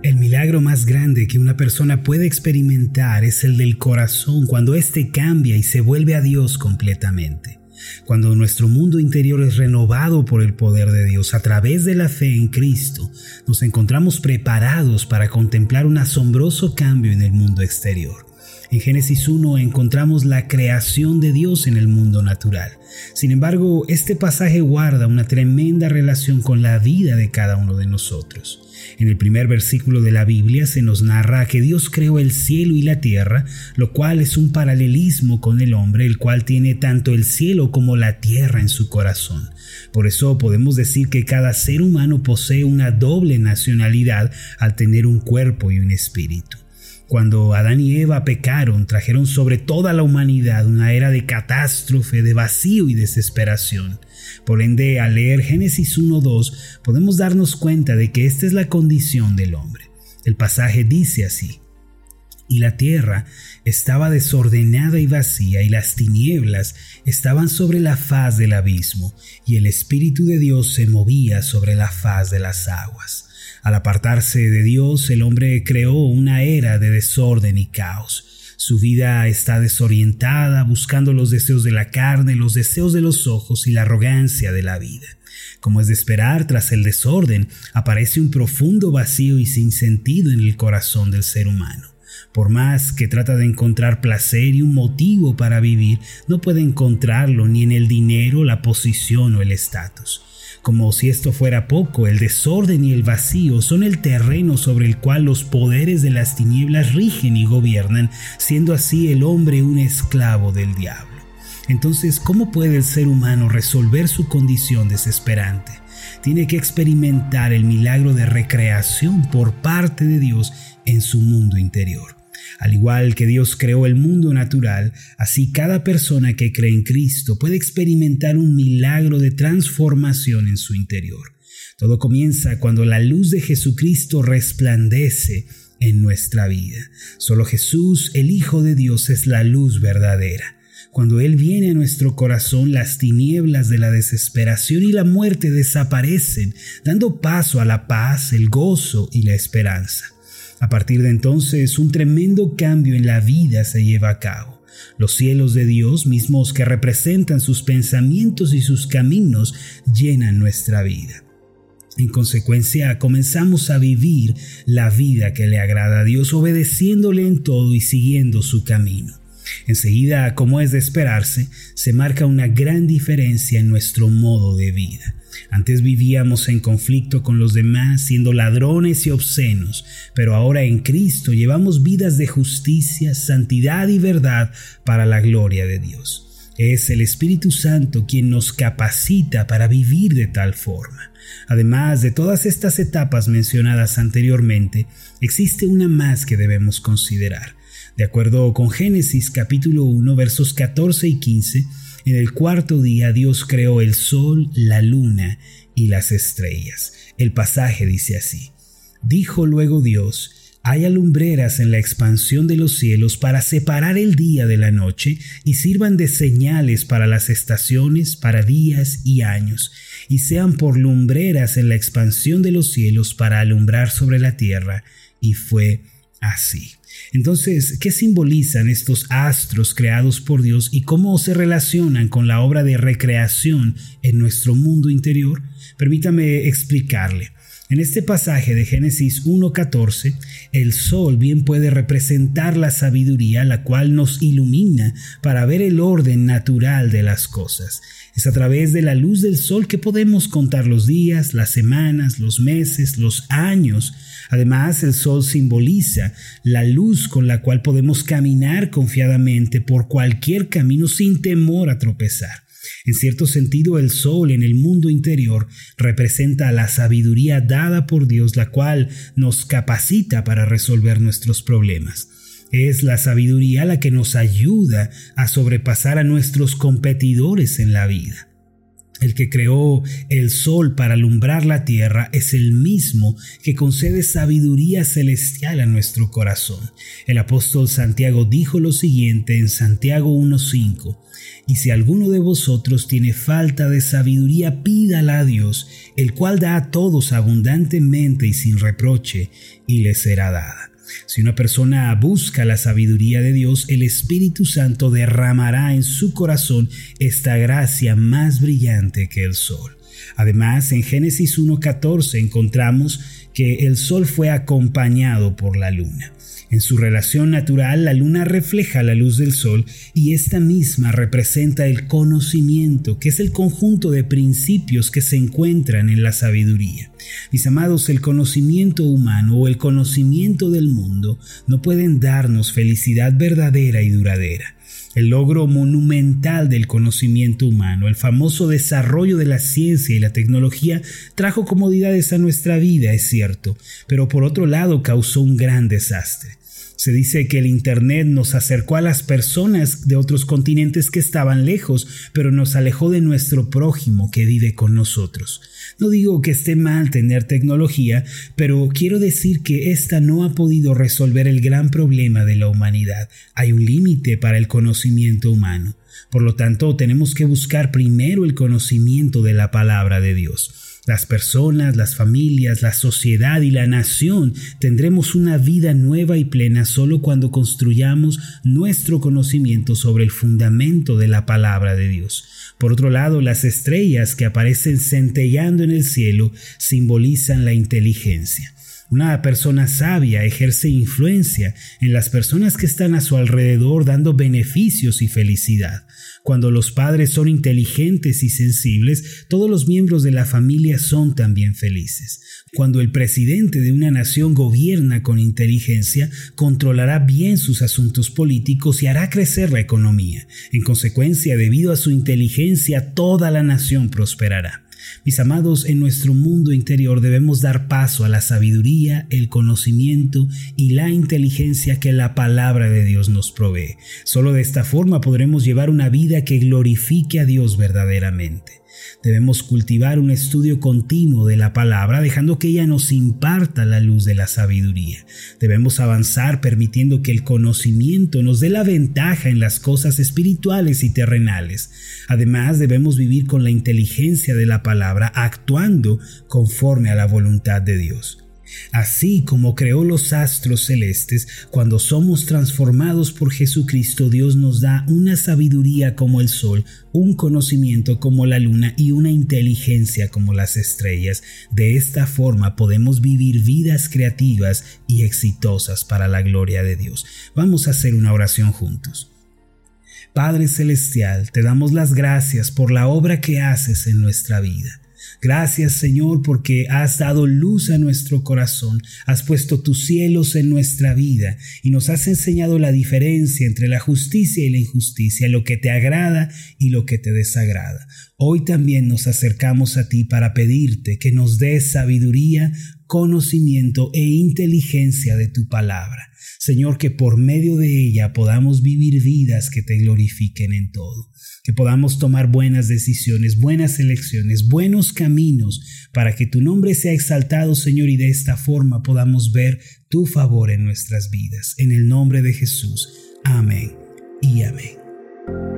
El milagro más grande que una persona puede experimentar es el del corazón cuando éste cambia y se vuelve a Dios completamente. Cuando nuestro mundo interior es renovado por el poder de Dios a través de la fe en Cristo, nos encontramos preparados para contemplar un asombroso cambio en el mundo exterior. En Génesis 1 encontramos la creación de Dios en el mundo natural. Sin embargo, este pasaje guarda una tremenda relación con la vida de cada uno de nosotros. En el primer versículo de la Biblia se nos narra que Dios creó el cielo y la tierra, lo cual es un paralelismo con el hombre, el cual tiene tanto el cielo como la tierra en su corazón. Por eso podemos decir que cada ser humano posee una doble nacionalidad al tener un cuerpo y un espíritu. Cuando Adán y Eva pecaron, trajeron sobre toda la humanidad una era de catástrofe, de vacío y desesperación. Por ende, al leer Génesis 1.2, podemos darnos cuenta de que esta es la condición del hombre. El pasaje dice así, y la tierra estaba desordenada y vacía, y las tinieblas estaban sobre la faz del abismo, y el Espíritu de Dios se movía sobre la faz de las aguas. Al apartarse de Dios, el hombre creó una era de desorden y caos. Su vida está desorientada, buscando los deseos de la carne, los deseos de los ojos y la arrogancia de la vida. Como es de esperar, tras el desorden, aparece un profundo vacío y sin sentido en el corazón del ser humano. Por más que trata de encontrar placer y un motivo para vivir, no puede encontrarlo ni en el dinero, la posición o el estatus. Como si esto fuera poco, el desorden y el vacío son el terreno sobre el cual los poderes de las tinieblas rigen y gobiernan, siendo así el hombre un esclavo del diablo. Entonces, ¿cómo puede el ser humano resolver su condición desesperante? Tiene que experimentar el milagro de recreación por parte de Dios en su mundo interior. Al igual que Dios creó el mundo natural, así cada persona que cree en Cristo puede experimentar un milagro de transformación en su interior. Todo comienza cuando la luz de Jesucristo resplandece en nuestra vida. Solo Jesús, el Hijo de Dios, es la luz verdadera. Cuando Él viene a nuestro corazón, las tinieblas de la desesperación y la muerte desaparecen, dando paso a la paz, el gozo y la esperanza. A partir de entonces, un tremendo cambio en la vida se lleva a cabo. Los cielos de Dios mismos que representan sus pensamientos y sus caminos llenan nuestra vida. En consecuencia, comenzamos a vivir la vida que le agrada a Dios, obedeciéndole en todo y siguiendo su camino. Enseguida, como es de esperarse, se marca una gran diferencia en nuestro modo de vida. Antes vivíamos en conflicto con los demás, siendo ladrones y obscenos, pero ahora en Cristo llevamos vidas de justicia, santidad y verdad para la gloria de Dios. Es el Espíritu Santo quien nos capacita para vivir de tal forma. Además de todas estas etapas mencionadas anteriormente, existe una más que debemos considerar. De acuerdo con Génesis capítulo 1 versos 14 y 15, en el cuarto día Dios creó el sol, la luna y las estrellas. El pasaje dice así. Dijo luego Dios, hay alumbreras en la expansión de los cielos para separar el día de la noche y sirvan de señales para las estaciones, para días y años, y sean por lumbreras en la expansión de los cielos para alumbrar sobre la tierra. Y fue así. Entonces, ¿qué simbolizan estos astros creados por Dios y cómo se relacionan con la obra de recreación en nuestro mundo interior? Permítame explicarle. En este pasaje de Génesis 1.14, el sol bien puede representar la sabiduría, la cual nos ilumina para ver el orden natural de las cosas. Es a través de la luz del sol que podemos contar los días, las semanas, los meses, los años. Además, el sol simboliza la luz con la cual podemos caminar confiadamente por cualquier camino sin temor a tropezar. En cierto sentido, el sol en el mundo interior representa la sabiduría dada por Dios, la cual nos capacita para resolver nuestros problemas. Es la sabiduría la que nos ayuda a sobrepasar a nuestros competidores en la vida. El que creó el sol para alumbrar la tierra es el mismo que concede sabiduría celestial a nuestro corazón. El apóstol Santiago dijo lo siguiente en Santiago 1.5, y si alguno de vosotros tiene falta de sabiduría, pídala a Dios, el cual da a todos abundantemente y sin reproche, y le será dada. Si una persona busca la sabiduría de Dios, el Espíritu Santo derramará en su corazón esta gracia más brillante que el sol. Además, en Génesis 1.14 encontramos que el sol fue acompañado por la luna. En su relación natural, la luna refleja la luz del sol y esta misma representa el conocimiento, que es el conjunto de principios que se encuentran en la sabiduría. Mis amados, el conocimiento humano o el conocimiento del mundo no pueden darnos felicidad verdadera y duradera el logro monumental del conocimiento humano, el famoso desarrollo de la ciencia y la tecnología trajo comodidades a nuestra vida, es cierto, pero por otro lado causó un gran desastre. Se dice que el Internet nos acercó a las personas de otros continentes que estaban lejos, pero nos alejó de nuestro prójimo que vive con nosotros. No digo que esté mal tener tecnología, pero quiero decir que esta no ha podido resolver el gran problema de la humanidad. Hay un límite para el conocimiento humano. Por lo tanto, tenemos que buscar primero el conocimiento de la palabra de Dios. Las personas, las familias, la sociedad y la nación tendremos una vida nueva y plena solo cuando construyamos nuestro conocimiento sobre el fundamento de la palabra de Dios. Por otro lado, las estrellas que aparecen centellando en el cielo simbolizan la inteligencia. Una persona sabia ejerce influencia en las personas que están a su alrededor dando beneficios y felicidad. Cuando los padres son inteligentes y sensibles, todos los miembros de la familia son también felices. Cuando el presidente de una nación gobierna con inteligencia, controlará bien sus asuntos políticos y hará crecer la economía. En consecuencia, debido a su inteligencia, toda la nación prosperará. Mis amados, en nuestro mundo interior debemos dar paso a la sabiduría, el conocimiento y la inteligencia que la palabra de Dios nos provee. Solo de esta forma podremos llevar una vida que glorifique a Dios verdaderamente. Debemos cultivar un estudio continuo de la palabra, dejando que ella nos imparta la luz de la sabiduría. Debemos avanzar permitiendo que el conocimiento nos dé la ventaja en las cosas espirituales y terrenales. Además, debemos vivir con la inteligencia de la palabra, actuando conforme a la voluntad de Dios. Así como creó los astros celestes, cuando somos transformados por Jesucristo, Dios nos da una sabiduría como el sol, un conocimiento como la luna y una inteligencia como las estrellas. De esta forma podemos vivir vidas creativas y exitosas para la gloria de Dios. Vamos a hacer una oración juntos. Padre Celestial, te damos las gracias por la obra que haces en nuestra vida. Gracias Señor porque has dado luz a nuestro corazón, has puesto tus cielos en nuestra vida y nos has enseñado la diferencia entre la justicia y la injusticia, lo que te agrada y lo que te desagrada. Hoy también nos acercamos a ti para pedirte que nos des sabiduría, conocimiento e inteligencia de tu palabra. Señor, que por medio de ella podamos vivir vidas que te glorifiquen en todo que podamos tomar buenas decisiones, buenas elecciones, buenos caminos, para que tu nombre sea exaltado, Señor, y de esta forma podamos ver tu favor en nuestras vidas. En el nombre de Jesús. Amén y amén.